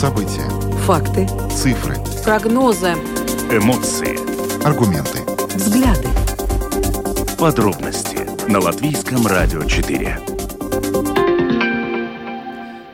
События. Факты. Цифры. Прогнозы. Эмоции. Аргументы. Взгляды. Подробности на Латвийском радио 4.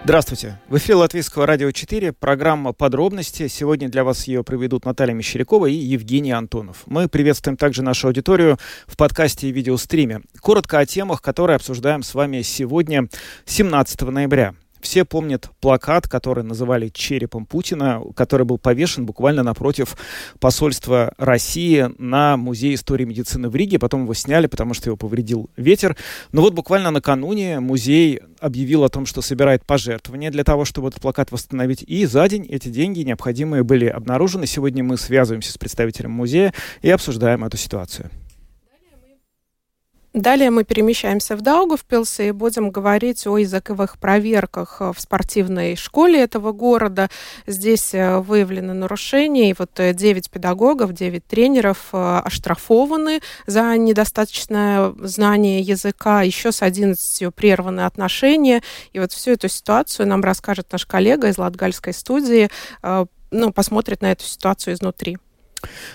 Здравствуйте. В эфире Латвийского радио 4, программа «Подробности». Сегодня для вас ее проведут Наталья Мещерякова и Евгений Антонов. Мы приветствуем также нашу аудиторию в подкасте и видеостриме. Коротко о темах, которые обсуждаем с вами сегодня, 17 ноября. Все помнят плакат, который называли черепом Путина, который был повешен буквально напротив посольства России на Музее истории медицины в Риге. Потом его сняли, потому что его повредил ветер. Но вот буквально накануне музей объявил о том, что собирает пожертвования для того, чтобы этот плакат восстановить. И за день эти деньги необходимые были обнаружены. Сегодня мы связываемся с представителем музея и обсуждаем эту ситуацию. Далее мы перемещаемся в Даугавпилс и будем говорить о языковых проверках в спортивной школе этого города. Здесь э, выявлены нарушения, и вот 9 э, педагогов, 9 тренеров э, оштрафованы за недостаточное знание языка, еще с 11 прерваны отношения. И вот всю эту ситуацию нам расскажет наш коллега из Латгальской студии, ну, посмотрит на эту ситуацию изнутри.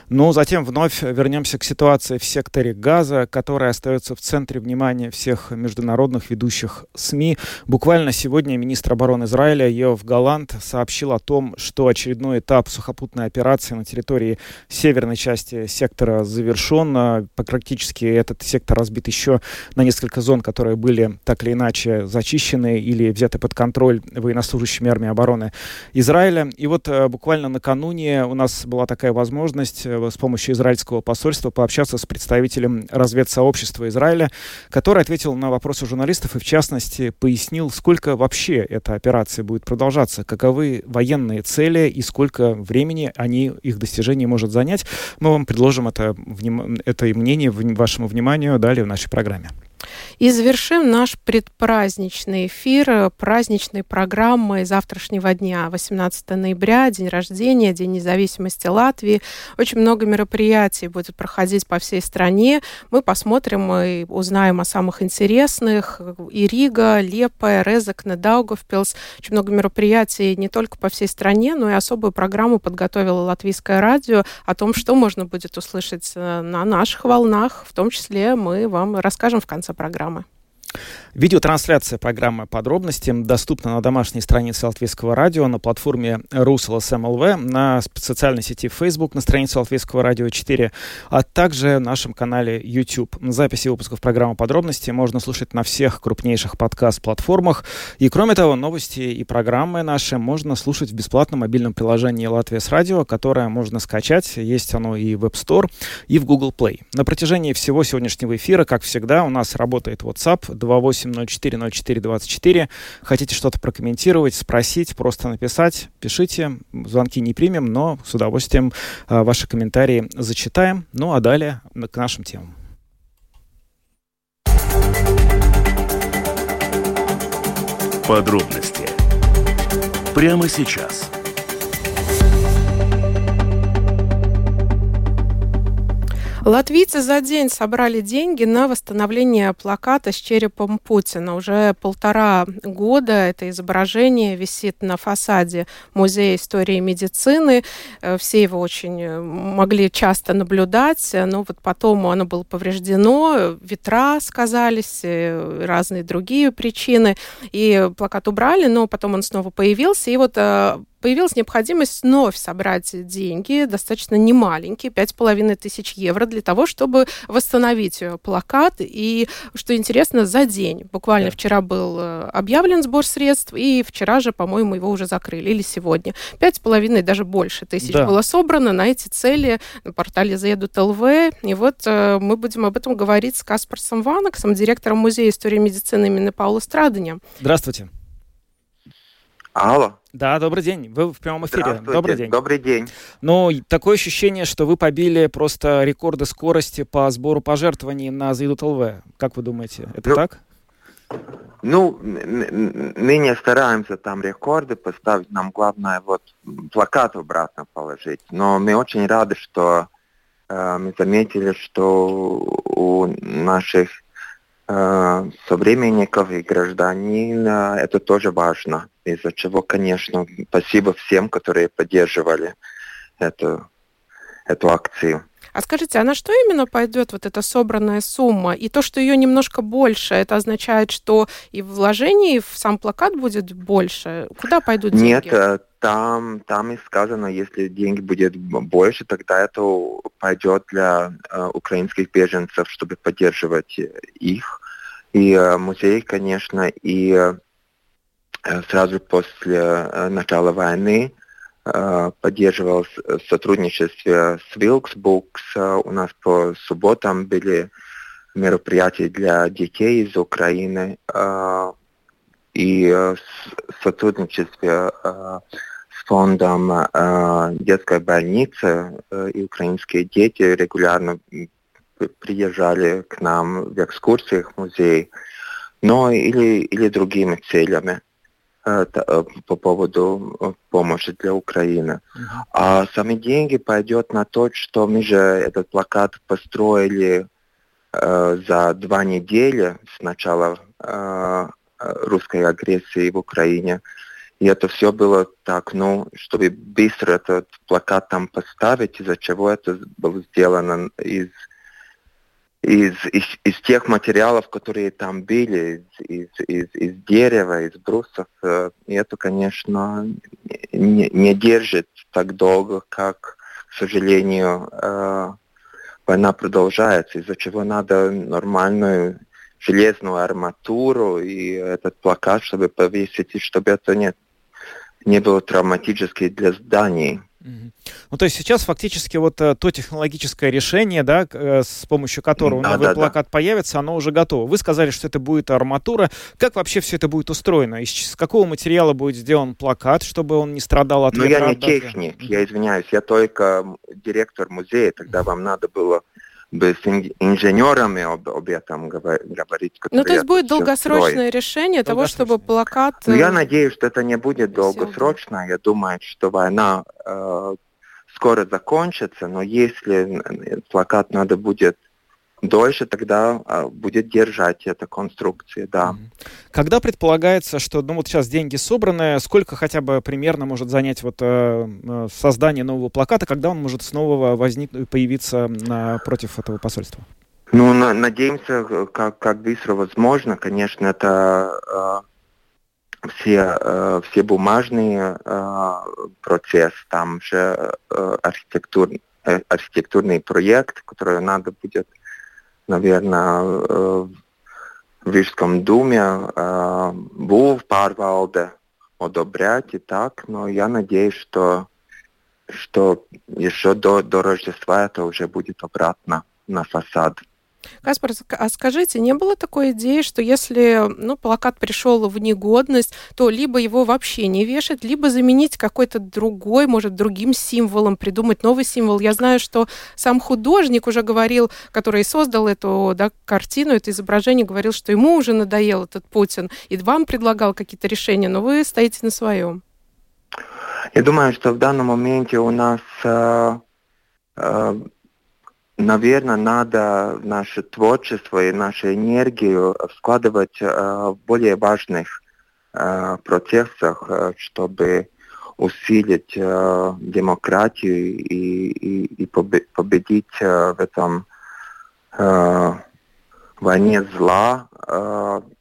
Ну, затем вновь вернемся к ситуации в секторе газа, которая остается в центре внимания всех международных ведущих СМИ. Буквально сегодня министр обороны Израиля Йов Галант сообщил о том, что очередной этап сухопутной операции на территории северной части сектора завершен. Практически этот сектор разбит еще на несколько зон, которые были так или иначе зачищены или взяты под контроль военнослужащими армии обороны Израиля. И вот э, буквально накануне у нас была такая возможность возможность э, с помощью израильского посольства пообщаться с представителем разведсообщества Израиля, который ответил на вопросы журналистов и, в частности, пояснил, сколько вообще эта операция будет продолжаться, каковы военные цели и сколько времени они, их достижение может занять. Мы вам предложим это, это мнение вашему вниманию далее в нашей программе. И завершим наш предпраздничный эфир праздничной программы завтрашнего дня, 18 ноября, день рождения, День независимости Латвии. Очень много мероприятий будет проходить по всей стране. Мы посмотрим и узнаем о самых интересных. И Рига, Лепа, Резекне, Даугавпилс. Очень много мероприятий не только по всей стране, но и особую программу подготовила Латвийское радио о том, что можно будет услышать э, на наших волнах. В том числе мы вам расскажем в конце программы. Видеотрансляция программы «Подробности» доступна на домашней странице Латвийского радио, на платформе РусЛСМЛВ, на социальной сети Facebook, на странице Латвийского радио 4, а также в нашем канале YouTube. Записи выпусков программы «Подробности» можно слушать на всех крупнейших подкаст-платформах. И кроме того, новости и программы наши можно слушать в бесплатном мобильном приложении «Латвия с радио», которое можно скачать. Есть оно и в App Store, и в Google Play. На протяжении всего сегодняшнего эфира, как всегда, у нас работает WhatsApp 28 8040424. Хотите что-то прокомментировать, спросить, просто написать, пишите. Звонки не примем, но с удовольствием э, ваши комментарии зачитаем. Ну а далее к нашим темам. Подробности прямо сейчас. Латвийцы за день собрали деньги на восстановление плаката с черепом Путина. Уже полтора года это изображение висит на фасаде Музея истории медицины. Э, все его очень э, могли часто наблюдать, но вот потом оно было повреждено, ветра сказались, э, разные другие причины. И плакат убрали, но потом он снова появился. И вот появилась необходимость вновь собрать деньги, достаточно немаленькие, пять с половиной тысяч евро, для того, чтобы восстановить э, плакат. И, что интересно, за день. Буквально да. вчера был э, объявлен сбор средств, и вчера же, по-моему, его уже закрыли, или сегодня. Пять с половиной, даже больше тысяч да. было собрано на эти цели на портале Заедут ЛВ. И вот э, мы будем об этом говорить с Каспарсом Ванаксом, директором Музея истории медицины имени Паула Страдания. Здравствуйте. Алло. Да, добрый день. Вы в прямом эфире. Добрый день. Добрый день. Ну, такое ощущение, что вы побили просто рекорды скорости по сбору пожертвований на Заидут ЛВ. Как вы думаете, это ну, так? Ну, мы не стараемся там рекорды поставить, нам главное вот плакат обратно положить. Но мы очень рады, что э, мы заметили, что у наших э, современников и гражданин э, это тоже важно. Из-за чего, конечно, спасибо всем, которые поддерживали эту, эту акцию. А скажите, а на что именно пойдет вот эта собранная сумма? И то, что ее немножко больше, это означает, что и вложений в сам плакат будет больше? Куда пойдут деньги? Нет, э, там, там и сказано, если деньги будет больше, тогда это пойдет для э, украинских беженцев, чтобы поддерживать их. И э, музей, конечно, и сразу после э, начала войны э, поддерживал сотрудничество с Wilkes У нас по субботам были мероприятия для детей из Украины и сотрудничестве с фондом детской больницы и украинские дети регулярно приезжали к нам в экскурсиях в музей, но или, или другими целями. э, э, по поводу э, помощи для Украины. А сами деньги пойдет на то, что мы же этот плакат построили э, за два недели с начала э, русской агрессии в Украине. И это все было так, ну, чтобы быстро этот плакат там поставить, из-за чего это было сделано из из, из, из тех материалов, которые там были, из, из, из дерева, из брусов, э, это, конечно, не, не держит так долго, как, к сожалению, э, война продолжается, из-за чего надо нормальную железную арматуру и этот плакат, чтобы повесить, и чтобы это не, не было травматически для зданий. Ну, то есть сейчас фактически вот э, то технологическое решение, да, э, с помощью которого да, новый да, плакат да. появится, оно уже готово. Вы сказали, что это будет арматура. Как вообще все это будет устроено? Из какого материала будет сделан плакат, чтобы он не страдал от Ну, я не техник, я извиняюсь, я только директор музея, тогда вам надо было бы с инженерами об, об этом говорить. Ну, то есть будет долгосрочное строит. решение того, чтобы плакат... Ну, я надеюсь, что это не будет долгосрочно. Я думаю, что война э, скоро закончится, но если плакат надо будет дольше тогда а, будет держать эта конструкция, да. Когда предполагается, что, ну вот сейчас деньги собраны, сколько хотя бы примерно может занять вот э, э создание нового плаката, когда он может снова возникнуть, появиться на, против этого посольства? Ну, на, надеемся, как, как быстро возможно. Конечно, это э, все, э, все бумажные э, процесс, там же э, архитектур, э, архитектурный проект, который надо будет в Рижском думе būv pārvalde одобрять и так, но я надеюсь, что, что еще до, до Рождества это уже будет обратно на фасад. Каспар, а скажите, не было такой идеи, что если ну, плакат пришел в негодность, то либо его вообще не вешать, либо заменить какой-то другой, может, другим символом, придумать новый символ? Я знаю, что сам художник уже говорил, который создал эту да, картину, это изображение, говорил, что ему уже надоел этот Путин, и вам предлагал какие-то решения, но вы стоите на своем. Я думаю, что в данном моменте у нас э, э, наверное, надо наше творчество и нашу энергию складывать э, в более важных э, процессах, э, чтобы усилить демократию и, и, и победить в этом войне зла.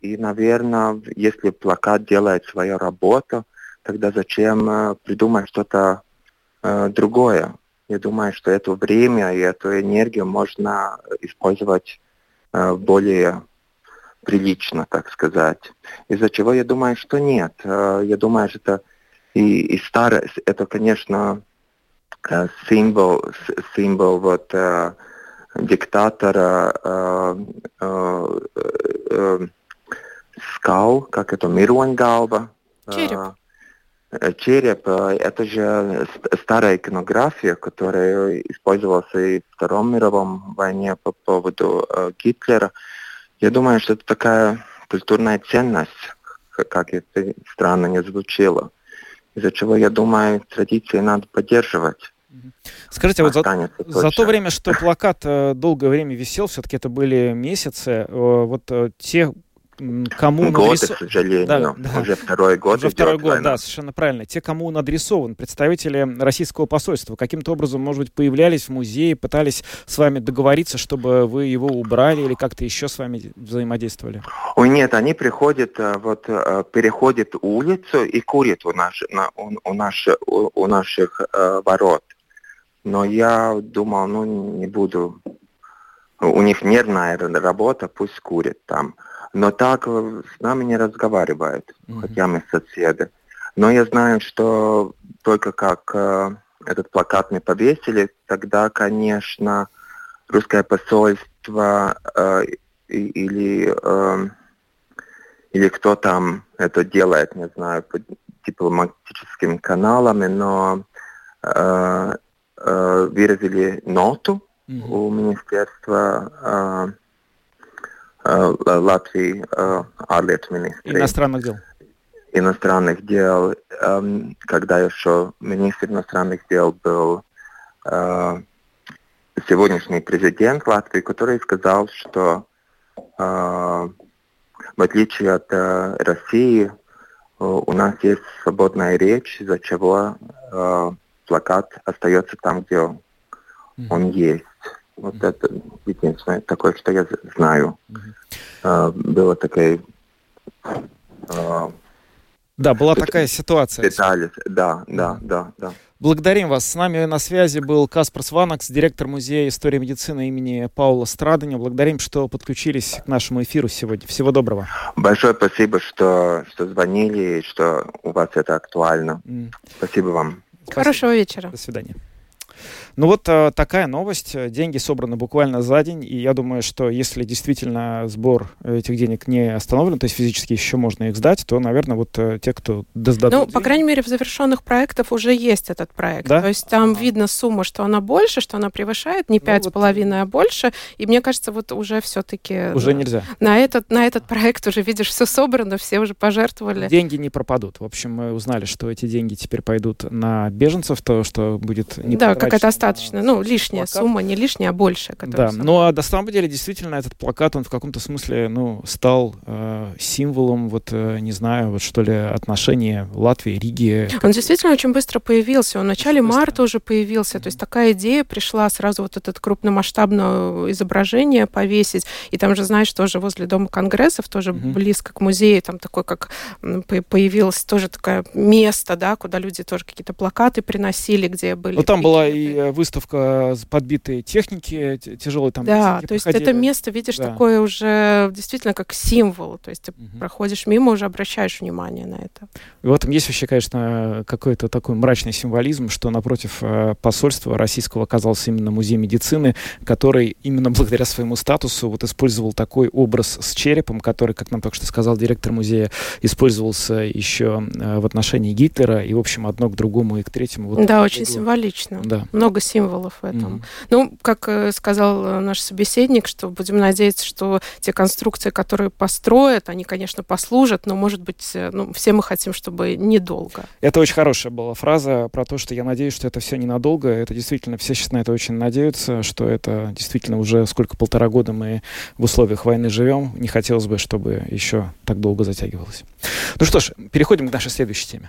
И, наверное, если плакат делает свою работу, тогда зачем придумать что-то другое? Я думаю, что это время и эту энергию можно использовать э, более прилично, так сказать. Из-за чего я думаю, что нет. Э, я думаю, что это и, и старое, это, конечно, э, символ, символ вот диктатора скал, как это, Миронгалва. Череп. Э, череп э, – это же старая иконография, которая использовалась и в Втором мировом войне по поводу э, Гитлера. Я думаю, что это такая культурная ценность, как это странно не звучало. Из-за чего, я думаю, традиции надо поддерживать. Скажите, вот за, за то время, что плакат долгое время висел, все-таки это были месяцы, вот те кому год, надрисо- к сожалению. Да, да. Уже второй год Уже идет второй год, война. да, совершенно правильно. Те, кому он адресован, представители российского посольства, каким-то образом, может быть, появлялись в музее, пытались с вами договориться, чтобы вы его убрали или как-то еще с вами взаимодействовали? Ой, нет, они приходят, э, вот, э, переходят улицу и курят у, наш, на- у, у, наши- у- у наших э, ворот. Но я думал, ну, не буду. У них нервная работа, пусть курят там. Но так э, с нами не разговаривают, Мгм. хотя мы соседи. Но я знаю, что только как э, этот плакат мы повесили, тогда, конечно, русское посольство э, или э, или кто там это делает, не знаю, по дипломатическими каналами, но э, э, выразили ноту Мгм. у Министерства э, Латвии, э, ārlietu министрии Иностранных дел. иностранных дел, эм, когда еще министр иностранных дел был э, сегодняшний президент Латвии, который сказал, что э, в отличие от э, России э, у нас есть свободная речь, из-за чего э, плакат остается там, где он есть. Вот это единственное такое, что я знаю. Э, было такое э, Да, была такая ситуация. Детали, да, да, да, да. Благодарим вас. С нами на связи был Каспар Сванакс, директор Музея истории медицины имени Паула Страдания. Благодарим, что подключились к нашему эфиру сегодня. Всего доброго. Большое спасибо, что, что звонили и что у вас это актуально. М, Спасибо вам. спасибо. Хорошего вечера. До свидания. Ну вот э, такая новость. Деньги собраны буквально за день, и я думаю, что если действительно сбор этих денег не остановлен, то есть физически еще можно их сдать, то, наверное, вот э, те, кто сдадут Ну, по деньги- крайней мере, в завершенных проектах уже есть этот проект. Да? То есть там Ага. видно сумма, что она больше, что она превышает не Ну, пять с вот, половиной, а больше. И мне кажется, вот уже все-таки уже нельзя. на этот, на этот проект уже, видишь, все собрано, все уже пожертвовали. Деньги не пропадут. В общем, мы узнали, что эти деньги теперь пойдут на беженцев, то, что будет не да, какая-то на остаточная, ну, лишняя плакат. сумма, не лишняя, а большая. Да, которая сама. ну а на самом деле действительно этот плакат, он в каком-то смысле, ну, стал э, символом, вот, э, не знаю, вот что ли, отношения Латвии, Риги. Он действительно очень быстро появился. Он в начале быстро. марта уже появился. То есть такая идея пришла сразу вот этот крупномасштабное изображение повесить. И там же, знаешь, тоже возле Дома конгрессов, тоже Мгм. близко к музею, там такой, как появилось тоже такое место, да, куда люди тоже какие-то плакаты приносили, где были... Ну, там была и э, выставка подбитой техники, тяжелой там. Да, то есть проходили. это место, видишь, Да. такое уже действительно как символ. То есть ты Мгм. проходишь мимо, уже обращаешь внимание на это. И в этом есть вообще, конечно, какой-то такой мрачный символизм, что напротив э, посольства российского оказался именно музей медицины, который именно благодаря своему статусу вот использовал такой образ с черепом, который, как нам только что сказал директор музея, использовался еще э, в отношении Гитлера, и, в общем, одно к другому и к третьему. Вот да, очень было. символично. Да. Много символов в этом. Мгм. Ну, как э, сказал э, наш собеседник, что будем надеяться, что те конструкции, которые построят, они, конечно, послужат, но, может быть, э, ну, все мы хотим, чтобы недолго. Это очень хорошая была фраза про то, что я надеюсь, что это все ненадолго. Это действительно, все сейчас на это очень надеются, что это действительно уже сколько, полтора года мы в условиях войны живем. Не хотелось бы, чтобы еще так долго затягивалось. Ну что ж, переходим к нашей следующей теме.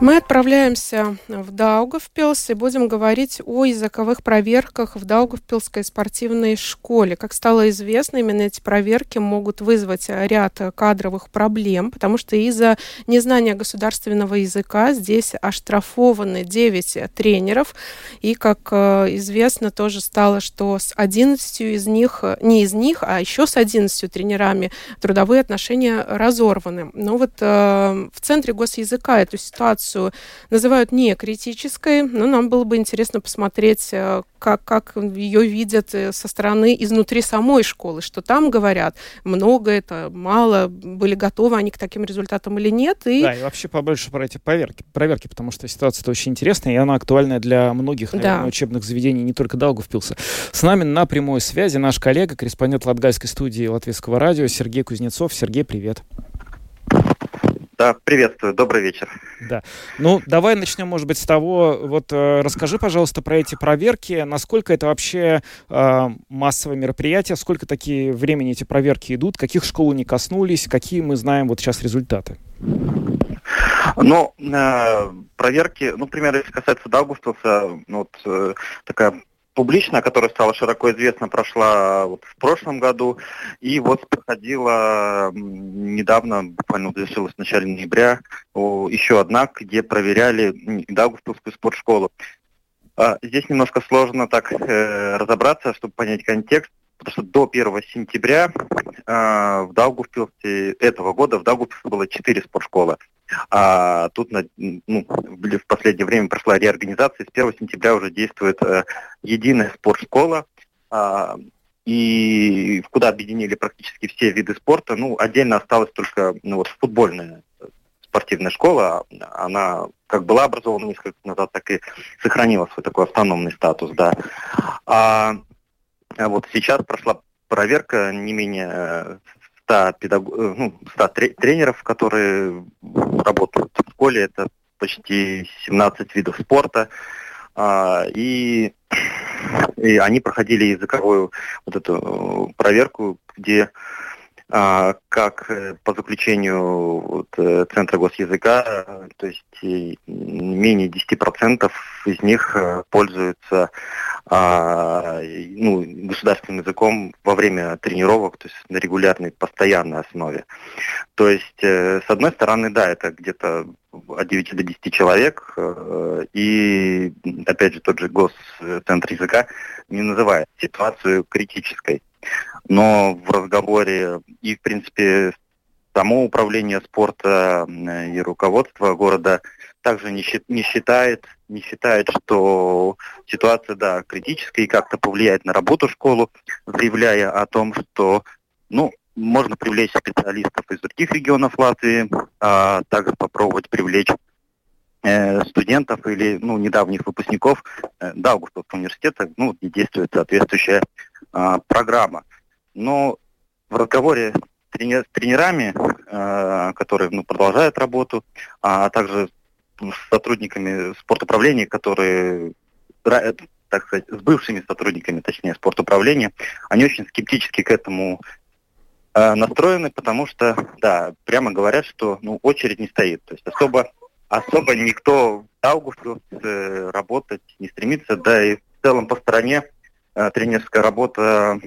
Мы отправляемся в Даугавпилс и будем говорить о языковых проверках в Даугавпилской спортивной школе. Как стало известно, именно эти проверки могут вызвать ряд кадровых проблем, потому что из-за незнания государственного языка здесь оштрафованы 9 тренеров. И, как э, известно, тоже стало, что с 11 из них, не из них, а еще с 11 тренерами трудовые отношения разорваны. Но вот э, в Центре госязыка эту ситуацию называют не критической, но нам было бы интересно посмотреть, э, как, как ее видят э, со стороны изнутри самой школы, что там говорят, много это, мало, были готовы они к таким результатам или нет. И Да, и вообще побольше про эти проверки, проверки потому что ситуация-то очень интересная, и она актуальна для многих, наверное, Да. учебных заведений, не только Даугавпилса. С нами на прямой связи наш коллега, корреспондент Латгальской студии Латвийского радио Сергей Кузнецов. Сергей, привет. Да, приветствую, добрый вечер. Да. Ну, давай начнем, может быть, с того, вот э, расскажи, пожалуйста, про эти проверки, насколько это вообще э, массовое мероприятие, сколько такие времени эти проверки идут, каких школ не коснулись, какие мы знаем вот сейчас результаты? Ну, э, проверки, ну, например, если касается Даугавпилса, ну, вот э, такая публичная, которая стала широко известна, прошла вот в прошлом году. И вот проходила недавно, буквально завершилась в начале ноября, еще одна, где проверяли Даугавпилскую спортшколу. А, здесь немножко сложно так э, разобраться, чтобы понять контекст потому что до 1 сентября э, в Даугавпилсе этого года в Даугавпилсе было 4 спортшколы. А тут на, ну, в последнее время прошла реорганизация, с 1 сентября уже действует э, единая спортшкола, э, и куда объединили практически все виды спорта. Ну, отдельно осталась только ну, вот, футбольная спортивная школа, она как была образована несколько лет назад, так и сохранила свой такой автономный статус, да. А, а вот сейчас прошла проверка не менее 100, педаг... Э, ну, 100 тренеров, которые работают в школе. Это почти 17 видов спорта. А, и, и они проходили языковую вот эту проверку, где как э, по заключению вот, э, Центра госязыка, то есть менее 10% из них пользуются а, ну, государственным языком во время тренировок, то есть на регулярной, постоянной основе. То есть, э, с одной стороны, да, это где-то от 9 до 10 человек, э, и, опять же, тот же Госцентр языка не называет ситуацию критической. Но в разговоре и, в принципе, само управление спорта и руководство города также не, считает не считает, что ситуация, да, критическая и как-то повлияет на работу школы, заявляя о том, что, ну, можно привлечь специалистов из других регионов Латвии, а также попробовать привлечь студентов или ну, недавних выпускников э, Даугавпилского университета, ну, действует соответствующая э, программа. Но в разговоре с тренерами, э, которые ну, продолжают работу, а также с сотрудниками спортуправления, которые, так сказать, с бывшими сотрудниками, точнее, спортуправления, они очень скептически к этому э, настроены, потому что, да, прямо говорят, что ну, очередь не стоит. То есть особо, особо никто в августе э, работать не стремится, да и в целом по стране э, тренерская работа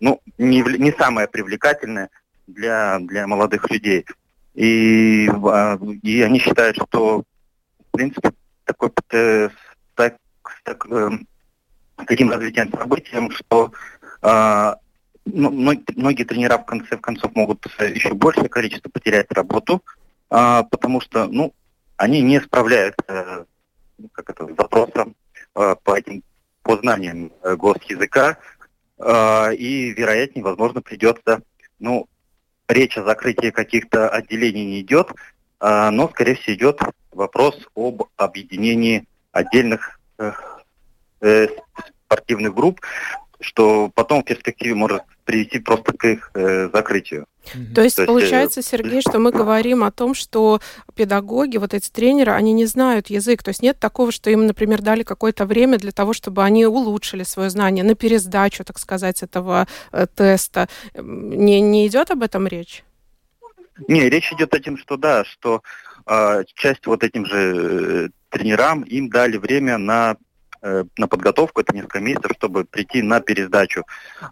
ну, не, не самая привлекательная для, для молодых людей. И, а, и они считают, что в принципе, такой, э, так, так, э, таким развитием событием, что э, ну, многие тренера в конце в концов могут еще большее количество потерять работу, э, потому что ну, они не справляются ну, как это, с запросом э, по этим по знаниям э, госязыка, э, и, вероятнее, возможно, придется, ну, речь о закрытии каких-то отделений не идет, но, скорее всего, идет вопрос об объединении отдельных э, э, спортивных групп, что потом в перспективе может привести просто к их э, закрытию. То есть, То есть получается, Сергей, что мы говорим о том, что педагоги, вот эти тренеры, они не знают язык. То есть нет такого, что им, например, дали какое-то время для того, чтобы они улучшили свое знание на пересдачу, так сказать, этого э, теста. Не, не идет об этом речь? Не, речь идет о том, что да, что э, часть вот этим же э, тренерам им дали время на э, на подготовку, это несколько месяцев, чтобы прийти на пересдачу.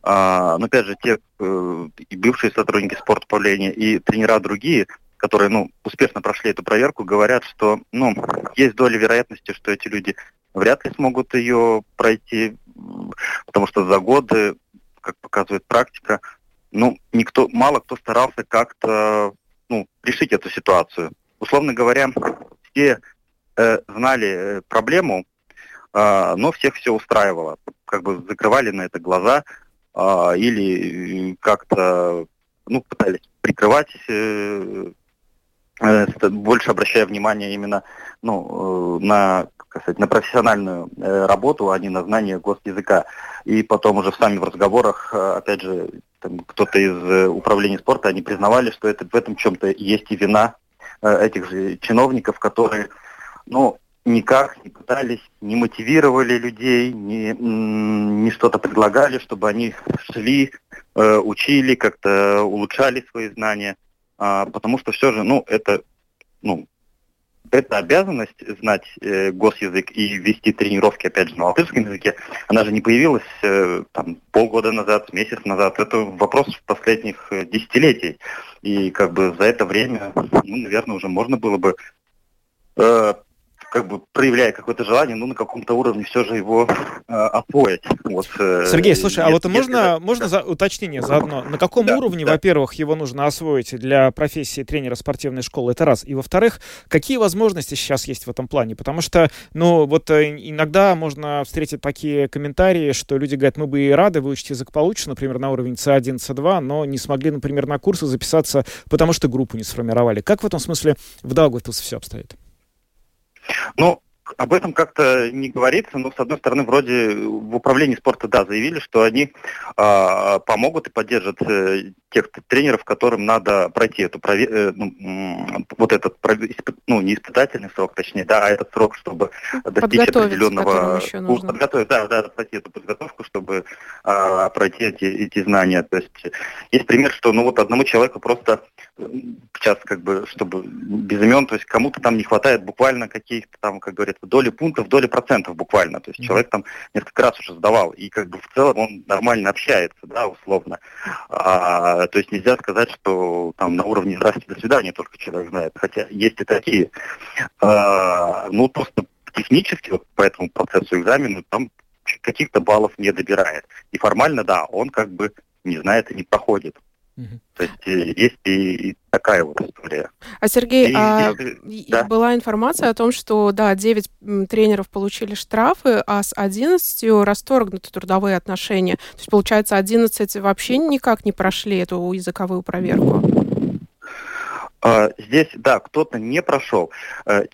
А, но опять же, те э, и бывшие сотрудники спортуправления, и тренера другие, которые ну, успешно прошли эту проверку, говорят, что ну, есть доля вероятности, что эти люди вряд ли смогут ее пройти, потому что за годы, как показывает практика, ну, никто, мало кто старался как-то ну, решить эту ситуацию. Условно говоря, все э, знали э, проблему, но всех все устраивало. Как бы закрывали на это глаза э, или как-то ну, пытались прикрывать, э, э, больше обращая внимание именно ну, э, на сказать, на профессиональную э, работу, а не на знание госязыка. И потом уже сами в разговорах, э, опять же, кто-то из э, управления спорта, они признавали, что это в этом чем-то есть и вина э, этих же чиновников, которые, ну, никак не пытались, не мотивировали людей, не, не что-то предлагали, чтобы они шли, э, учили, как-то улучшали свои знания, а, потому что все же, ну, это, ну, эта обязанность знать э, госязык и вести тренировки, опять же, на латышском языке, она же не появилась э, там, полгода назад, месяц назад. Это вопрос последних э, десятилетий. И как бы за это время, ну, наверное, уже можно было бы э, как бы проявляя какое-то желание, ну, на каком-то уровне все же его э, освоить. Вот, э, Сергей, слушай, а вот можно, если... можно за, уточнение заодно? На каком да, уровне, да. во-первых, его нужно освоить для профессии тренера спортивной школы? Это раз. И, во-вторых, какие возможности сейчас есть в этом плане? Потому что, ну, вот э, иногда можно встретить такие комментарии, что люди говорят, мы бы и рады выучить язык получше, например, на уровень C1, C2, но не смогли, например, на курсы записаться, потому что группу не сформировали. Как в этом смысле в Даугавпилсе все обстоит? Ну, об этом как-то не говорится, но, с одной стороны, вроде в управлении спорта, да, заявили, что они э, помогут и поддержат э, тех тренеров, которым надо пройти эту, э, ну, вот этот, ну, не испытательный срок, точнее, да, а этот срок, чтобы достичь определенного... Подготовить, да, да, пройти эту подготовку, чтобы э, пройти эти, эти знания. То есть есть пример, что, ну, вот одному человеку просто сейчас, как бы, чтобы без имен, то есть кому-то там не хватает буквально каких-то там, как говорят, доли пунктов, доли процентов буквально. То есть человек там несколько раз уже сдавал, и как бы в целом он нормально общается, да, условно. А, то есть нельзя сказать, что там на уровне «здрасте, до свидания» только человек знает. Хотя есть и такие. А, ну, просто технически вот по этому процессу экзамена там каких-то баллов не добирает. И формально, да, он как бы не знает и не проходит. То есть э, есть и, и такая вот история. А Сергей, и, а, и, да. была информация о том, что да, 9 тренеров получили штрафы, а с 11 расторгнуты трудовые отношения. То есть, получается, 11 вообще никак не прошли эту языковую проверку. А, здесь, да, кто-то не прошел, э,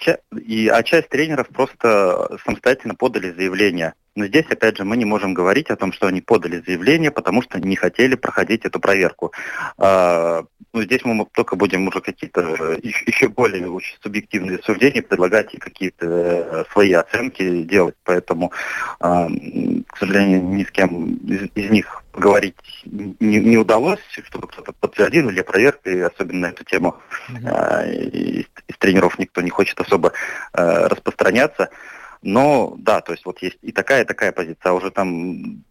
и, а часть тренеров просто самостоятельно подали заявление но здесь, опять же, мы не можем говорить о том, что они подали заявление, потому что не хотели проходить эту проверку. А, ну, здесь мы только будем уже какие-то еще более очень субъективные суждения предлагать и какие-то э, свои оценки делать. Поэтому, а, к сожалению, ни с кем из, из них говорить не, не удалось, чтобы кто-то подтвердил или проверкой, особенно на эту тему. Mm-hmm. Из, из тренеров никто не хочет особо э, распространяться. Но да, то есть вот есть и такая, и такая позиция. А уже там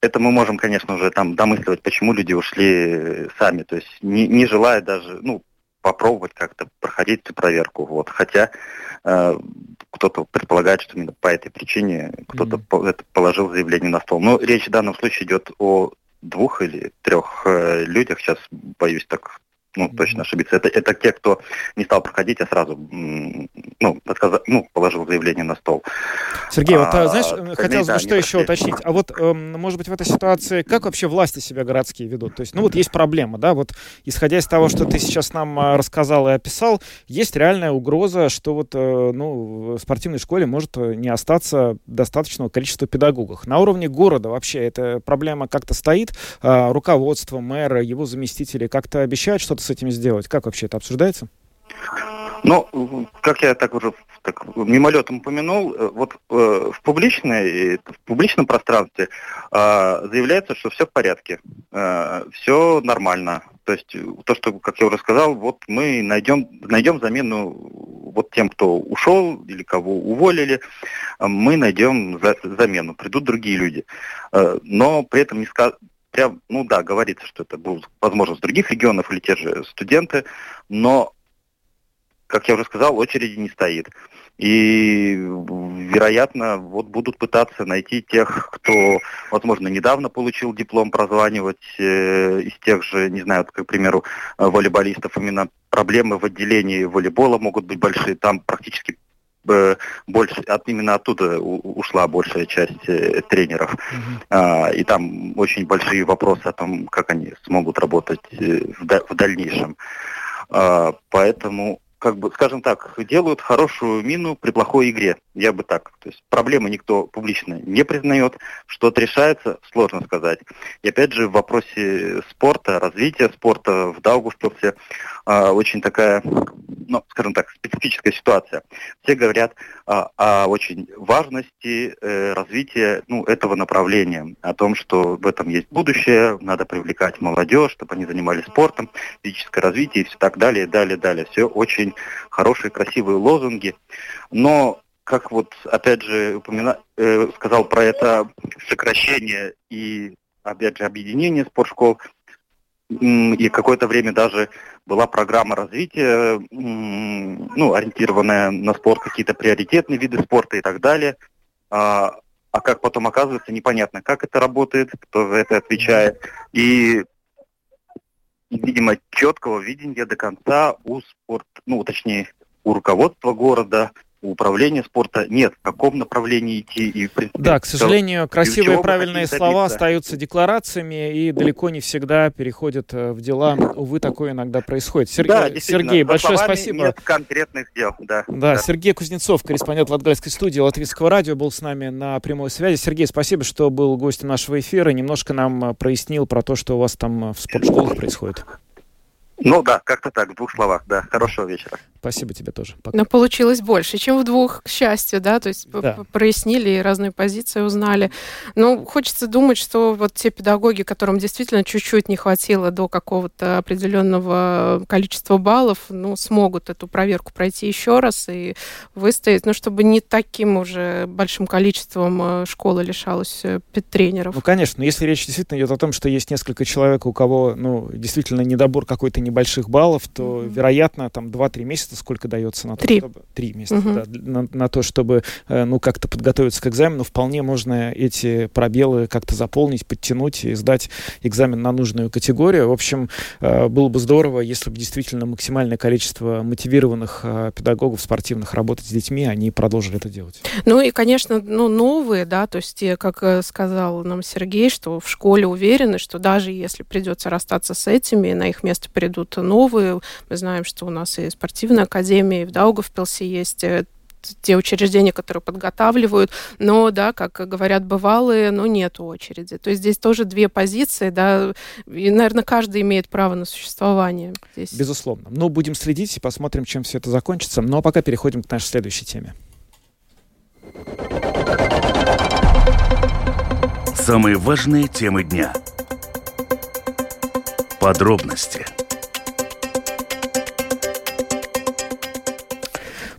это мы можем, конечно, уже там домысливать, почему люди ушли сами, то есть не, не желая даже, ну, попробовать как-то проходить эту проверку. Вот. Хотя э, кто-то предполагает, что именно по этой причине кто-то mm-hmm. положил заявление на стол. Но речь в данном случае идет о двух или трех э, людях. Сейчас боюсь так ну, точно ошибиться. Это, это те, кто не стал проходить, а сразу, ну, подсказал, ну, положил заявление на стол. Сергей, вот, а, знаешь, а, хотелось бы да, что еще уточнить. А вот, э, может быть, в этой ситуации, как вообще власти себя городские ведут? То есть, ну, вот есть проблема, да, вот, исходя из того, что ты сейчас нам а, рассказал и описал, есть реальная угроза, что вот, э, ну, в спортивной школе может э, не остаться достаточного количества педагогов. На уровне города вообще эта проблема как-то стоит? Э, руководство, мэра, его заместители как-то обещают что-то что-то с этим сделать? Как вообще это обсуждается? Ну, как я так уже так мимолетом упомянул, э, вот э, в, публичной, в публичном пространстве э, заявляется, что все в порядке, э, все нормально. То есть то, что, как я уже сказал, вот мы найдем, найдем замену вот тем, кто ушел или кого уволили, мы найдем за, замену, придут другие люди. Э, но при этом не, прям, ну да, говорится, что это будут, возможно, с других регионов или те же студенты, но, как я уже сказал, очереди не стоит. И, вероятно, вот будут пытаться найти тех, кто, возможно, недавно получил диплом, прозванивать э, из тех же, не знаю, как, к примеру, волейболистов. Именно проблемы в отделении волейбола могут быть большие. Там практически больше, от, именно оттуда ушла большая часть э, тренеров. Mm-hmm. А, и там очень большие вопросы о том, как они смогут работать э, в, дальнейшем. А, поэтому как бы, скажем так, делают хорошую мину при плохой игре. Я бы так. То есть проблемы никто публично не признает. Что-то решается, сложно сказать. И опять же, в вопросе спорта, развития спорта в Даугавпилсе очень такая, ну, скажем так, специфическая ситуация. Все говорят э, о очень важности э, развития ну, этого направления, о том, что в этом есть будущее, надо привлекать молодежь, чтобы они занимались спортом, физическое развитие и все так далее, далее, далее. Все очень очень хорошие, красивые лозунги. Но, как вот, опять же, упомина... э, сказал про это сокращение и, опять же, объединение спортшкол, и какое-то время даже была программа развития, ну, ориентированная на спорт, какие-то приоритетные виды спорта и так далее. А, а как потом оказывается, непонятно, как это работает, кто за это отвечает. И видимо, четкого видения до конца у спорт, ну, точнее, у руководства города, у управления спорта нет, в каком направлении идти. И, в принципе, да, к сожалению, красивые и правильные слова остаются декларациями и далеко не всегда переходят э, в дела. Увы, такое иногда происходит. Сергей, да, Сергей большое спасибо. Нет конкретных дел, да, да. Да, Сергей Кузнецов, корреспондент Латгальской студии Латвийского радио, был с нами на прямой связи. Сергей, спасибо, что был гостем нашего эфира. Немножко нам э, прояснил про то, что у вас там э, в спортшколах происходит. Ну да, как-то так, в двух словах, да. Хорошего вечера. Спасибо тебе тоже. Пока. Но получилось больше, чем в двух, к счастью, да, то есть да. прояснили и разные позиции узнали. Но хочется думать, что вот те педагоги, которым действительно чуть-чуть не хватило до какого-то определенного количества баллов, ну, смогут эту проверку пройти еще раз и выстоять, ну, чтобы не таким уже большим количеством э, школы лишалась э, тренеров. Ну, конечно, если речь действительно идет о том, что есть несколько человек, у кого, ну, действительно недобор какой-то небольших баллов, то, mm-hmm. вероятно, там 2-3 месяца месяца сколько дается на то, Три. чтобы... Три месяца, угу. да, на, на то, чтобы, э, ну, как-то подготовиться к экзамену. Вполне можно эти пробелы как-то заполнить, подтянуть и сдать экзамен на нужную категорию. В общем, э, было бы здорово, если бы действительно максимальное количество мотивированных э, педагогов спортивных работать с детьми, они продолжили это делать. Ну и, конечно, ну, новые, да, то есть, как сказал нам Сергей, что в школе уверены, что даже если придется расстаться с этими, на их место придут новые. Мы знаем, что у нас и спортивная спортивной академии, в Даугавпилсе есть э, те учреждения, которые подготавливают, но, да, как говорят бывалые, ну, нет очереди. То есть здесь тоже две позиции, да, и, наверное, каждый имеет право на существование. Здесь. Безусловно. Ну, будем следить и посмотрим, чем все это закончится. Ну, а пока переходим к нашей следующей теме. Самые важные темы дня. Подробности.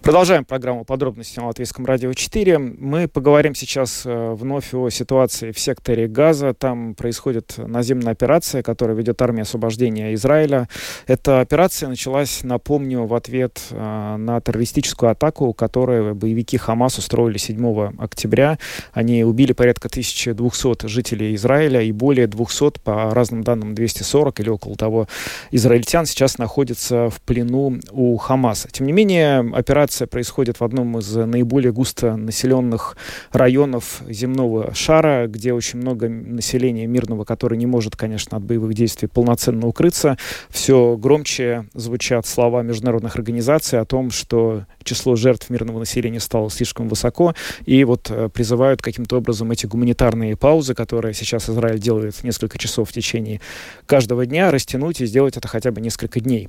Продолжаем программу «Подробности на Латвийском радио 4». Мы поговорим сейчас э, вновь о ситуации в секторе Газа. Там происходит наземная операция, которую ведет армия освобождения Израиля. Эта операция началась, напомню, в ответ э, на террористическую атаку, которую боевики Хамас устроили 7 октября. Они убили порядка 1200 жителей Израиля и более 200, по разным данным 240 или около того, израильтян сейчас находятся в плену у Хамаса. Тем не менее, операция операция происходит в одном из наиболее густо населенных районов земного шара, где очень много населения мирного, которое не может, конечно, от боевых действий полноценно укрыться. Все громче звучат слова международных организаций о том, что число жертв мирного населения стало слишком высоко, и вот э, призывают каким-то образом эти гуманитарные паузы, которые сейчас Израиль делает несколько часов в течение каждого дня, растянуть и сделать это хотя бы несколько дней.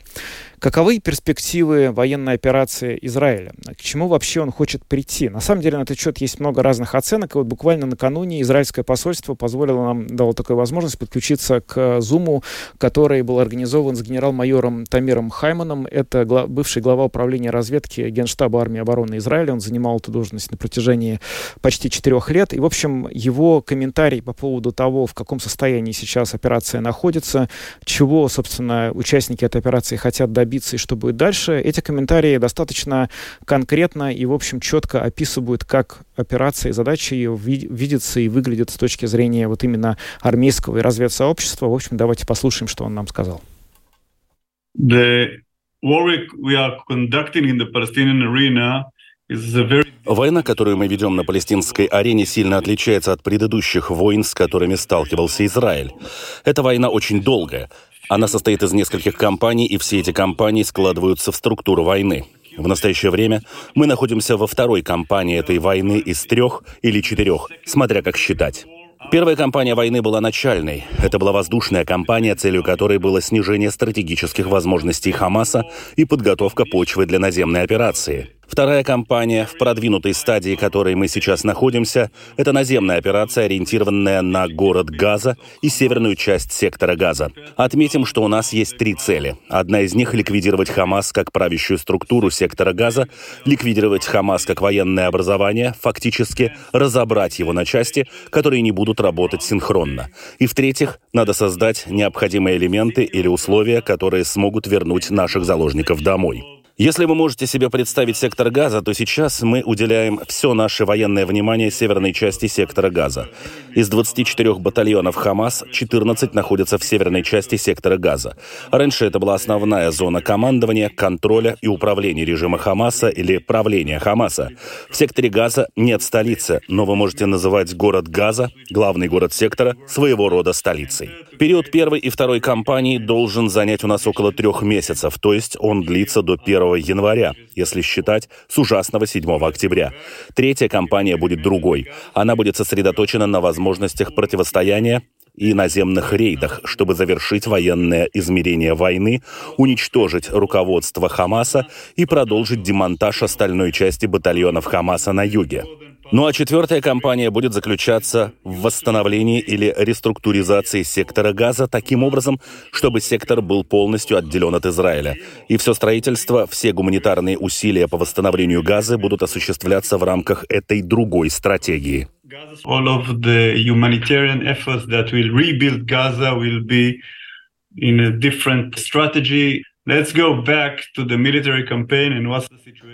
Каковы перспективы военной операции Израиля? К чему вообще он хочет прийти? На самом деле на этот счет есть много разных оценок. И вот буквально накануне израильское посольство позволило нам, дало такую возможность подключиться к Зуму, который был организован с генерал-майором Тамиром Хайманом. Это гла- бывший глава управления разведки Генштаба армии обороны Израиля. Он занимал эту должность на протяжении почти четырех лет. И, в общем, его комментарий по поводу того, в каком состоянии сейчас операция находится, чего, собственно, участники этой операции хотят добиться и что будет дальше. Эти комментарии достаточно конкретно и, в общем, четко описывают, как операция и задача ее видится и выглядит с точки зрения вот именно армейского и разведсообщества. В общем, давайте послушаем, что он нам сказал. The war we are conducting in the Palestinian arena Война, которую мы ведем на палестинской арене, сильно отличается от предыдущих войн, с которыми сталкивался Израиль. Эта война очень долгая. Она состоит из нескольких кампаний, и все эти кампании складываются в структуру войны. В настоящее время мы находимся во второй кампании этой войны из трех или четырех, смотря как считать. Первая кампания войны была начальной. Это была воздушная кампания, целью которой было снижение стратегических возможностей Хамаса и подготовка почвы для наземной операции. Вторая кампания, в продвинутой стадии которой мы сейчас находимся, это наземная операция, ориентированная на город Газа и северную часть сектора Газа. Отметим, что у нас есть три цели. Одна из них — ликвидировать Хамас как правящую структуру сектора Газа, ликвидировать Хамас как военное образование, фактически разобрать его на части, которые не будут работать синхронно. И в-третьих, надо создать необходимые элементы или условия, которые смогут вернуть наших заложников домой. Если вы можете себе представить сектор газа, то сейчас мы уделяем все наше военное внимание северной части сектора газа. Из 24 батальонов Хамас 14 находятся в северной части сектора газа. Раньше это была основная зона командования, контроля и управления режима Хамаса или правления Хамаса. В секторе газа нет столицы, но вы можете называть город Газа, главный город сектора, своего рода столицей. Период первой и второй кампании должен занять у нас около трех месяцев, то есть он длится до 1 января, если считать с ужасного 7 октября. Третья кампания будет другой. Она будет сосредоточена на возможностях противостояния и наземных рейдах, чтобы завершить военное измерение войны, уничтожить руководство Хамаса и продолжить демонтаж остальной части батальонов Хамаса на юге. Ну а четвертая кампания будет заключаться в восстановлении или реструктуризации сектора газа таким образом, чтобы сектор был полностью отделен от Израиля. И все строительство, все гуманитарные усилия по восстановлению газа будут осуществляться в рамках этой другой стратегии. All.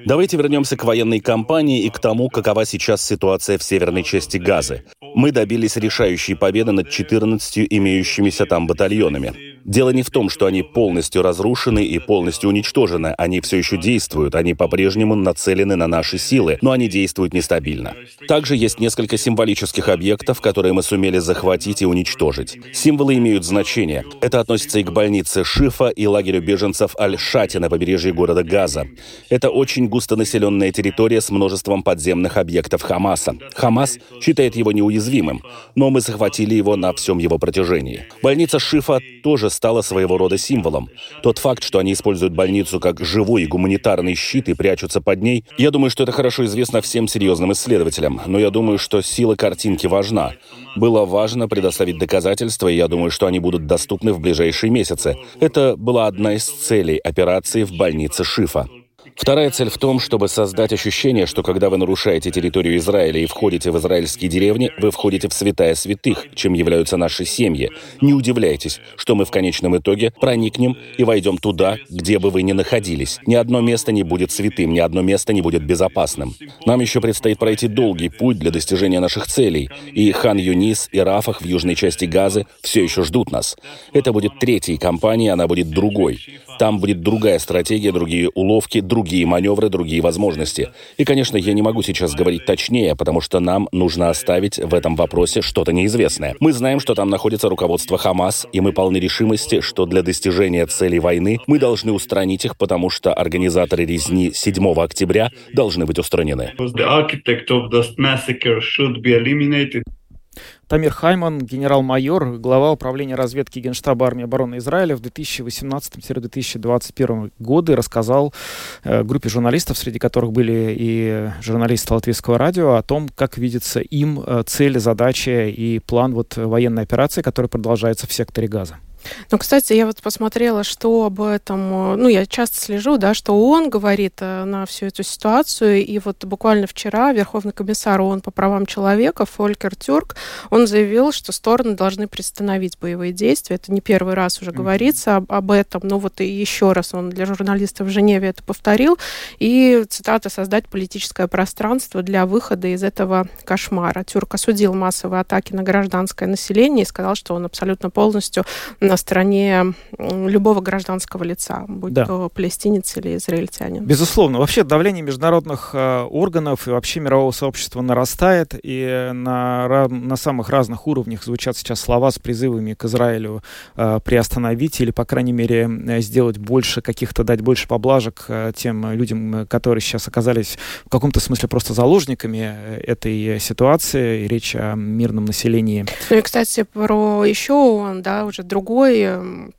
Давайте вернемся к военной кампании и к тому, какова сейчас ситуация в северной части Газы. Мы добились решающей победы над 14 имеющимися там батальонами. Дело не в том, что они полностью разрушены и полностью уничтожены. Они все еще действуют, они по-прежнему нацелены на наши силы, но они действуют нестабильно. Также есть несколько символических объектов, которые мы сумели захватить и уничтожить. Символы имеют значение. Это относится и к больнице Шифа, и лагерю беженцев Аль-Шати на побережье города Газа. Это очень густонаселенная территория с множеством подземных объектов Хамаса. Хамас считает его неуязвимым, но мы захватили его на всем его протяжении. Больница Шифа тоже стала своего рода символом. Тот факт, что они используют больницу как живой гуманитарный щит и прячутся под ней, я думаю, что это хорошо известно всем серьезным исследователям. Но я думаю, что сила картинки важна. Было важно предоставить доказательства, и я думаю, что они будут доступны в ближайшие месяцы. Это была одна из целей операции в больнице Шифа. Вторая цель в том, чтобы создать ощущение, что когда вы нарушаете территорию Израиля и входите в израильские деревни, вы входите в святая святых, чем являются наши семьи. Не удивляйтесь, что мы в конечном итоге проникнем и войдем туда, где бы вы ни находились. Ни одно место не будет святым, ни одно место не будет безопасным. Нам еще предстоит пройти долгий путь для достижения наших целей, и Хан Юнис и Рафах в южной части Газы все еще ждут нас. Это будет третьей кампанией, она будет другой. Там будет другая стратегия, другие уловки, другие маневры, другие возможности. И, конечно, я не могу сейчас говорить точнее, потому что нам нужно оставить в этом вопросе что-то неизвестное. Мы знаем, что там находится руководство Хамас, и мы полны решимости, что для достижения целей войны мы должны устранить их, потому что организаторы резни 7 октября должны быть устранены. Тамир Хайман, генерал-майор, глава управления разведки Генштаба армии обороны Израиля в 2018-2021 годы, рассказал э, группе журналистов, среди которых были и журналисты Латвийского радио, о том, как видится им э, цели, задачи и план вот военной операции, которая продолжается в секторе Газа. Ну, кстати, я вот посмотрела, что об этом, э, ну, я часто слежу, да, что ООН говорит э, на всю эту ситуацию, и вот буквально вчера Верховный комиссар ООН по правам человека Фолькер Тюрк, он заявил, что стороны должны приостановить боевые действия. Это не первый раз уже mm-hmm. говорится об, об этом, но вот и еще раз он для журналистов в Женеве это повторил, и, цитата, создать политическое пространство для выхода из этого кошмара. Тюрк осудил массовые атаки на гражданское население и сказал, что он абсолютно полностью на стороне любого гражданского лица, будь да. то палестинец или израильтянин. Безусловно. Вообще давление международных э, органов и вообще мирового сообщества нарастает, и на, на самых разных уровнях звучат сейчас слова с призывами к Израилю э, приостановить или, по крайней мере, сделать больше каких-то, дать больше поблажек э, тем людям, которые сейчас оказались в каком-то смысле просто заложниками этой ситуации, и речь о мирном населении. Ну и, кстати, про еще, да, уже другой эм,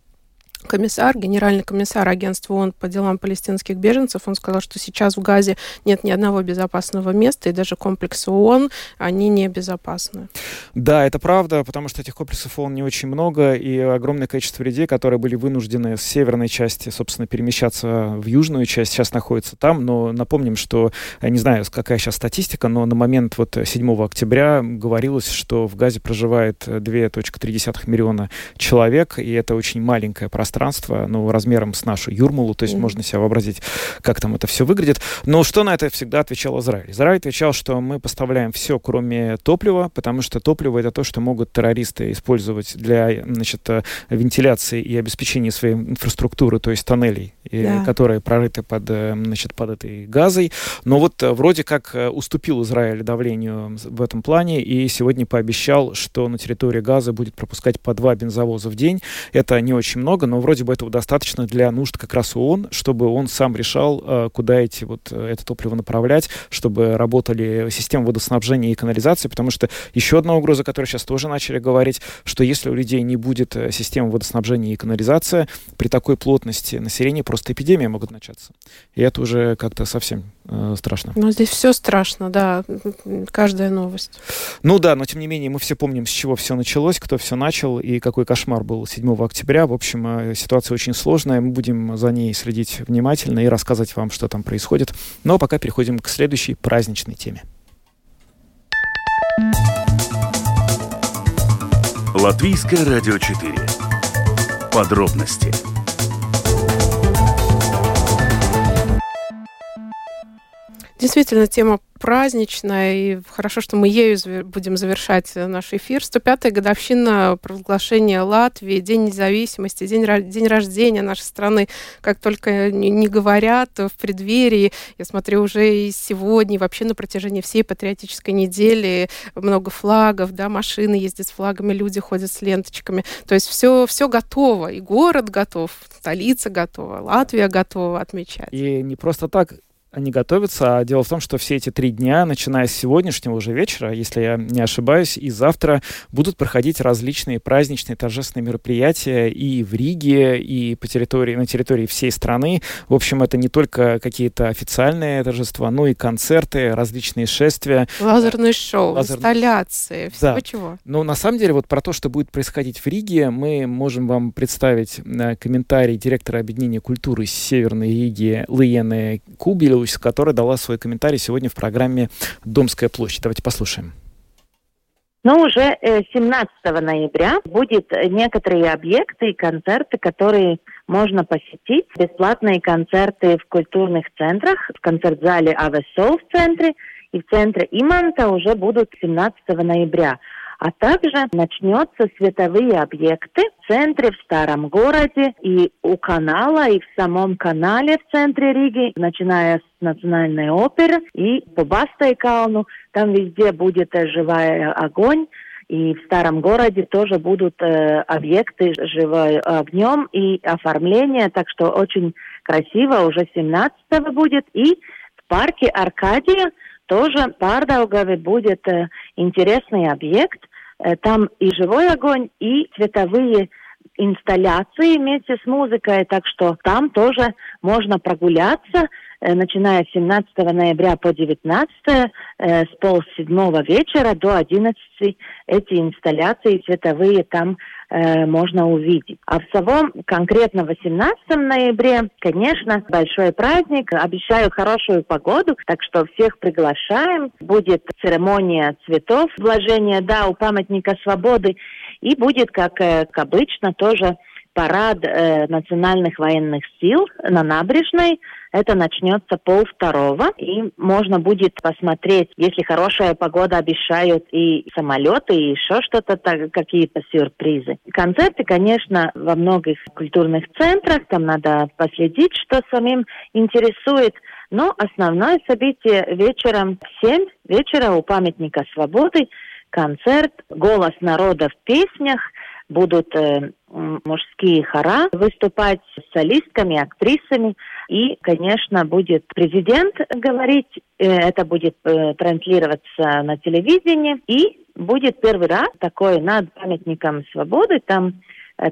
комиссар, генеральный комиссар агентства ООН по делам палестинских беженцев, он сказал, что сейчас в Газе нет ни одного безопасного места, и даже комплексы ООН, они не безопасны. Да, это правда, потому что этих комплексов ООН не очень много, и огромное количество людей, которые были вынуждены с северной части, собственно, перемещаться в южную часть, сейчас находятся там, но напомним, что, я не знаю, какая сейчас статистика, но на момент вот 7 октября говорилось, что в Газе проживает 2,3 миллиона человек, и это очень маленькое пространство пространство, ну, размером с нашу Юрмалу, то есть mm-hmm. можно себе вообразить, как там это все выглядит. Но что на это всегда отвечал Израиль? Израиль отвечал, что мы поставляем все, кроме топлива, потому что топливо это то, что могут террористы использовать для, значит, э, вентиляции и обеспечения своей инфраструктуры, то есть тоннелей, yeah. которые прорыты под, э, значит, под этой газой. Но вот э, вроде как уступил Израиль давлению в этом плане и сегодня пообещал, что на территории газа будет пропускать по два бензовоза в день. Это не очень много, но вроде бы этого достаточно для нужд как раз ООН, чтобы он сам решал, э, куда эти вот э, это топливо направлять, чтобы работали системы водоснабжения и канализации, потому что еще одна угроза, которую сейчас тоже начали говорить, что если у людей не будет э, системы водоснабжения и канализации, при такой плотности населения просто эпидемии могут начаться. И это уже как-то совсем страшно. Но здесь все страшно, да, каждая новость. Ну да, но тем не менее мы все помним, с чего все началось, кто все начал и какой кошмар был 7 октября. В общем, ситуация очень сложная, мы будем за ней следить внимательно и рассказывать вам, что там происходит. Но пока переходим к следующей праздничной теме. Латвийское радио 4. Подробности Действительно, тема праздничная, и хорошо, что мы ею будем завершать наш эфир. 105-я годовщина провозглашения Латвии, День независимости, день, день рождения нашей страны. Как только не говорят в преддверии, я смотрю, уже и сегодня, и вообще на протяжении всей патриотической недели много флагов, да, машины ездят с флагами, люди ходят с ленточками. То есть все, все готово, и город готов, столица готова, Латвия готова отмечать. И не просто так они готовятся. А дело в том, что все эти три дня, начиная с сегодняшнего уже вечера, если я не ошибаюсь, и завтра будут проходить различные праздничные торжественные мероприятия и в Риге, и по территории, на территории всей страны. В общем, это не только какие-то официальные торжества, но и концерты, различные шествия. Лазерные шоу, Лазер... инсталляции, всего да. чего. Но на самом деле вот про то, что будет происходить в Риге, мы можем вам представить э, комментарий директора объединения культуры Северной Риги Лиены Кубель Беларусь, которая дала свой комментарий сегодня в программе «Домская площадь». Давайте послушаем. Но уже 17 э, ноября будет некоторые объекты и концерты, которые можно посетить. Бесплатные концерты в культурных центрах, в концерт-зале Авесол в центре и в центре Иманта уже будут 17 ноября. А также начнется световые объекты в центре, в старом городе и у канала, и в самом канале в центре Риги, начиная с национальной оперы и по Бастой Калну. Там везде будет э, живой огонь. И в старом городе тоже будут э, объекты живой огнем и оформление, так что очень красиво, уже 17 будет. И в парке Аркадия тоже Пардаугаве будет э, интересный объект. Э, там и живой огонь, и цветовые инсталляции вместе с музыкой, так что там тоже можно прогуляться, э, начиная с 17 ноября по 19 э, с пол седьмого вечера до 11 эти инсталляции цветовые там э, можно увидеть. А в самом конкретно 18 ноябре, конечно, большой праздник. Обещаю хорошую погоду, так что всех приглашаем. Будет церемония цветов, вложение, да, у памятника свободы. И будет, как, э, как обычно, тоже парад э, национальных военных сил на набережной. Это начнется пол второго, и можно будет посмотреть, если хорошая погода, обещают и самолеты, и еще что-то, какие-то сюрпризы. Концерты, конечно, во многих культурных центрах, там надо последить, что самим интересует. Но основное событие вечером в 7 вечера у памятника свободы концерт «Голос народа в песнях», будут э, мужские хора выступать с солистками, актрисами. И, конечно, будет президент говорить, э, это будет э, транслироваться на телевидении. И будет первый раз такой над памятником свободы, там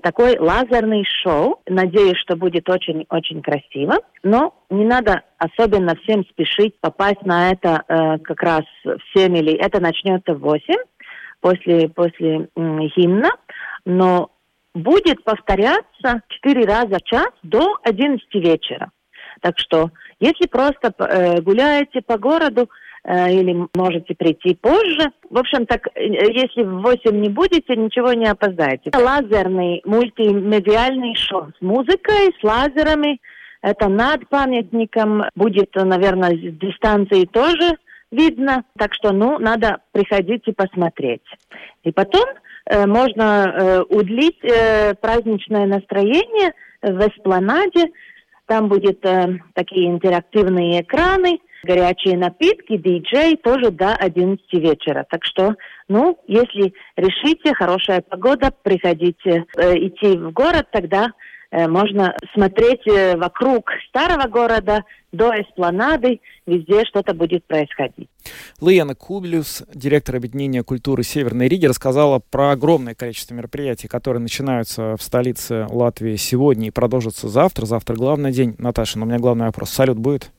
такой лазерный шоу. Надеюсь, что будет очень-очень красиво. Но не надо особенно всем спешить попасть на это как раз в 7 или это начнется в 8 после, после гимна но будет повторяться четыре раза в час до 11 вечера. Так что, если просто э, гуляете по городу э, или можете прийти позже, в общем, так, э, если в 8 не будете, ничего не опоздаете. Лазерный мультимедиальный шоу с музыкой, с лазерами. Это над памятником. Будет, наверное, с дистанции тоже видно. Так что, ну, надо приходить и посмотреть. И потом можно э, удлить э, праздничное настроение в эспланаде. Там будет такие интерактивные экраны, горячие напитки, диджей тоже до 11 вечера. Так что, ну, если решите, хорошая погода, приходите идти в город, тогда можно смотреть вокруг старого города до эспланады, везде что-то будет происходить. Лейна Кублюс, директор объединения культуры Северной Риги, рассказала про огромное количество мероприятий, которые начинаются в столице Латвии сегодня и продолжатся завтра. Завтра главный день. Наташа, но у меня главный вопрос. Салют будет?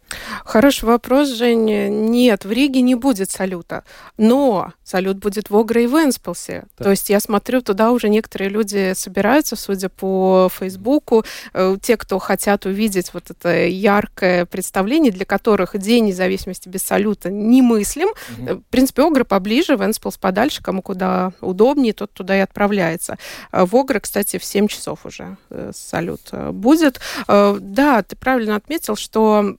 Хороший вопрос, Женя. Нет, в Риге не будет салюта. Но салют будет в Огре и Венспилсе. Да. То есть я смотрю, туда уже некоторые люди собираются, судя по Фейсбуку. Э, те, кто хотят увидеть вот это яркое представление, для которых День независимости без салюта немыслим. Угу. В принципе, Огры поближе, Венспилс подальше, кому куда удобнее, тот туда и отправляется. Э, в Огры, кстати, в 7 часов уже салют будет. Да, ты правильно отметил, что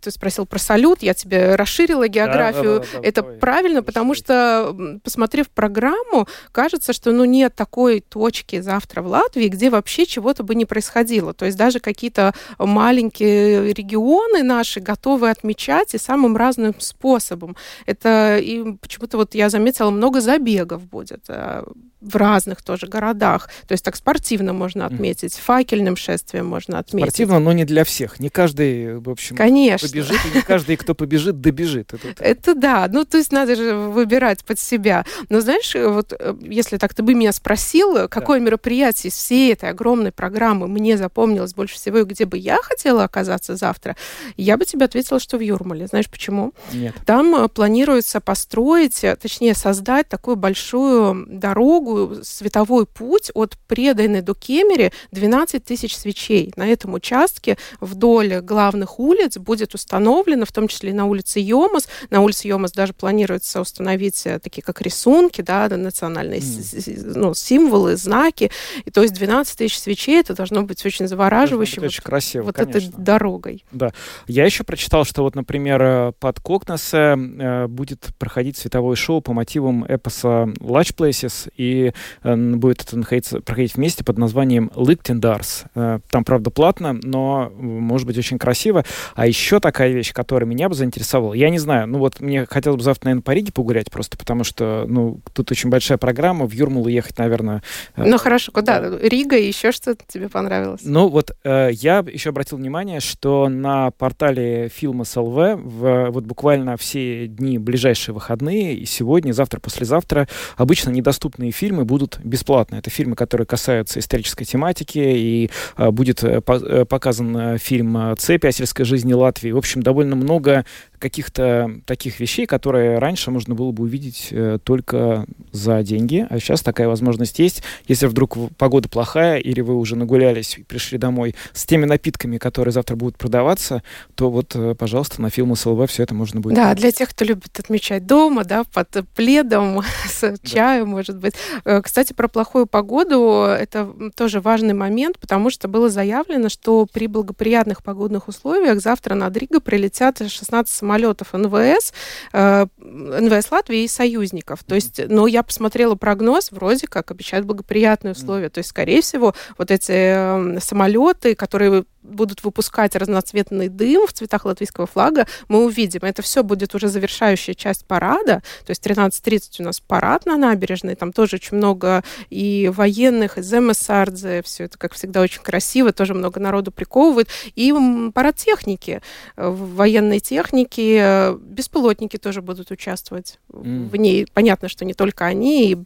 ты спросил про салют, я тебе расширила географию. Да, да, да, да, Это давай, правильно, потому что, посмотрев программу, кажется, что ну, нет такой точки завтра в Латвии, где вообще чего-то бы не происходило. То есть даже какие-то маленькие регионы наши готовы отмечать и самым разным способом. Это и почему-то вот я заметила, много забегов будет э, в разных тоже городах. То есть так спортивно можно отметить, факельным шествием можно отметить. Спортивно, но не для всех. Не каждый, в общем, Конечно. побежит, и не каждый, кто побежит, добежит. Это, это да. Ну, то есть надо же выбирать под себя. Но знаешь, вот э, если так ты бы меня спросил, какое да. мероприятие из всей этой огромной программы мне запомнилось больше всего, и где бы я хотела оказаться завтра, я бы тебе ответила, что в Юрмале. Знаешь почему? Нет. Там э, планируется построить, э, точнее, создать такую большую дорогу, световой путь от Предайны до Кемери 12 тысяч свечей. На этом участке вдоль главных улиц будет установлено, в том числе и на улице Йомас. На улице Йомас даже планируется установить э, такие как рисунки, да, национальные mm. ну, символы, знаки. И то есть 12 тысяч свечей, это должно быть очень завораживающим. Быть очень вот, красиво, Вот конечно. этой дорогой. Да. Я еще прочитал, что вот, например, э, под Кокнесе э, будет проходить световое шоу по мотивам эпоса Large Places, и Э, будет это находиться, проходить вместе под названием Ликтендарс. Э, там, правда, платно, но может быть очень красиво. А еще такая вещь, которая меня бы заинтересовала, я не знаю, ну вот мне хотелось бы завтра, наверное, по Риге погулять просто, потому что, ну, тут очень большая программа, в Юрмалу ехать, наверное... Э, ну, хорошо, куда? Да. Рига и еще что-то тебе понравилось? Ну, вот я еще обратил внимание, что на портале фильма СЛВ в, вот буквально все дни, ближайшие выходные, и сегодня, завтра, послезавтра, обычно недоступные фильмы будут бесплатно. Это фильмы, которые касаются исторической тематики, и а, будет э, э, показан э, фильм «Цепи о сельской жизни Латвии». В общем, довольно много каких-то таких вещей, которые раньше можно было бы увидеть э, только за деньги, а сейчас такая возможность есть. Если вдруг погода плохая или вы уже нагулялись и пришли домой с теми напитками, которые завтра будут продаваться, то вот, э, пожалуйста, на фильм СЛВ все это можно будет. Да, для тех, кто любит отмечать дома, да, под пледом, с да. чаем, может быть. Э, кстати, про плохую погоду, это тоже важный момент, потому что было заявлено, что при благоприятных погодных условиях завтра над Ригой прилетят 16 самолетов НВС, э, НВС Латвии и союзников. То есть, но я посмотрела прогноз, вроде как обещают благоприятные условия. То есть, скорее всего, вот эти эм, самолеты, которые будут выпускать разноцветный дым в цветах латвийского флага, мы увидим. Это все будет уже завершающая часть парада. То есть 13.30 у нас парад на набережной. Там тоже очень много и военных, и земесардзе. Все это, как всегда, очень красиво. Тоже много народу приковывает. И парад техники. Военной технике беспилотники тоже будут участвовать mm. в ней. Понятно, что не только они, и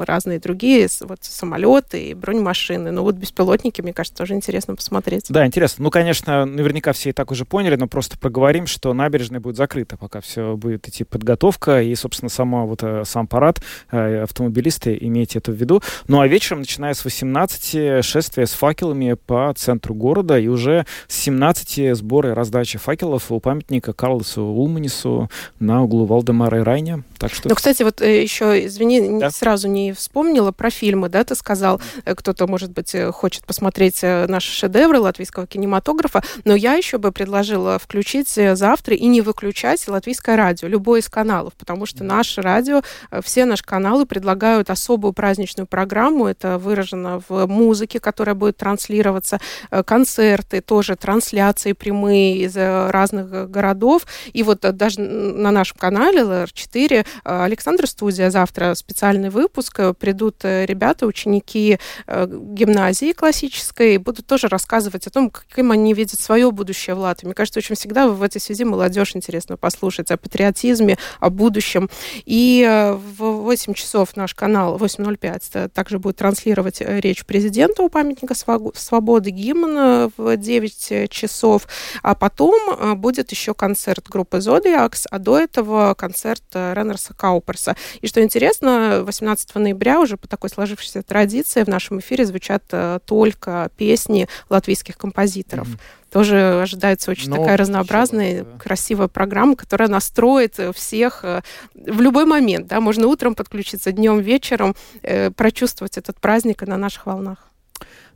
разные другие вот, самолеты и бронемашины. Но вот беспилотники, мне кажется, тоже интересно посмотреть. Да, интересно. Ну, конечно, наверняка все и так уже поняли, но просто проговорим, что набережная будет закрыта, пока все будет идти подготовка и, собственно, сама, вот, э, сам парад, э, автомобилисты, имейте это в виду. Ну, а вечером, начиная с 18, шествие с факелами по центру города, и уже с 17 сборы раздачи факелов у памятника Карлосу Улманису на углу Валдемара и Райня. Так что... Ну, кстати, вот э, еще, извини, да? сразу не вспомнила про фильмы, да, ты сказал, кто-то, может быть, хочет посмотреть наши шедевры латвийского латвийского кинематографа, но я еще бы предложила включить э, завтра и не выключать латвийское радио, любой из каналов, потому что наше радио, э, все наши каналы предлагают особую праздничную программу, это выражено в музыке, которая будет транслироваться, э, концерты, тоже трансляции прямые из разных городов, и вот даже на нашем канале LR4 Александр Студия завтра специальный выпуск, придут ребята, ученики гимназии классической, будут тоже рассказывать о том, каким они видят свое будущее в Латвии. Мне кажется, очень всегда в этой связи молодежь интересно послушать о патриотизме, о будущем. И э, в 8 часов наш канал 8.05 э, также будет транслировать э, речь президента у памятника свободы, гимн в 9 часов. А потом будет еще концерт группы Зодиакс, а до этого концерт Реннерса Кауперса. И что интересно, 18 ноября уже по такой сложившейся традиции в нашем эфире звучат только песни латвийских композиторов композиторов. Mm-hmm. Тоже ожидается очень Но такая разнообразная, да. красивая программа, которая настроит всех э, в любой момент. Да? Можно утром подключиться, днем, вечером, э, прочувствовать этот праздник на наших волнах.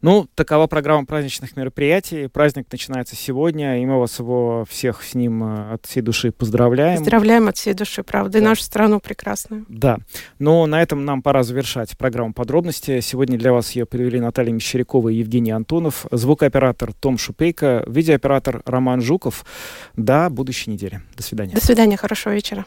Ну, такова программа праздничных мероприятий. Праздник начинается сегодня, и мы вас его всех с ним э, от всей души поздравляем. Поздравляем от всей души, правда, да. и нашу страну прекрасную. Да. Но на этом нам пора завершать программу подробности. Сегодня для вас ее привели Наталья Мещерякова и Евгений Антонов, звукооператор Том Шупейко, видеооператор Роман Жуков. До будущей недели. До свидания. До свидания, хорошего вечера.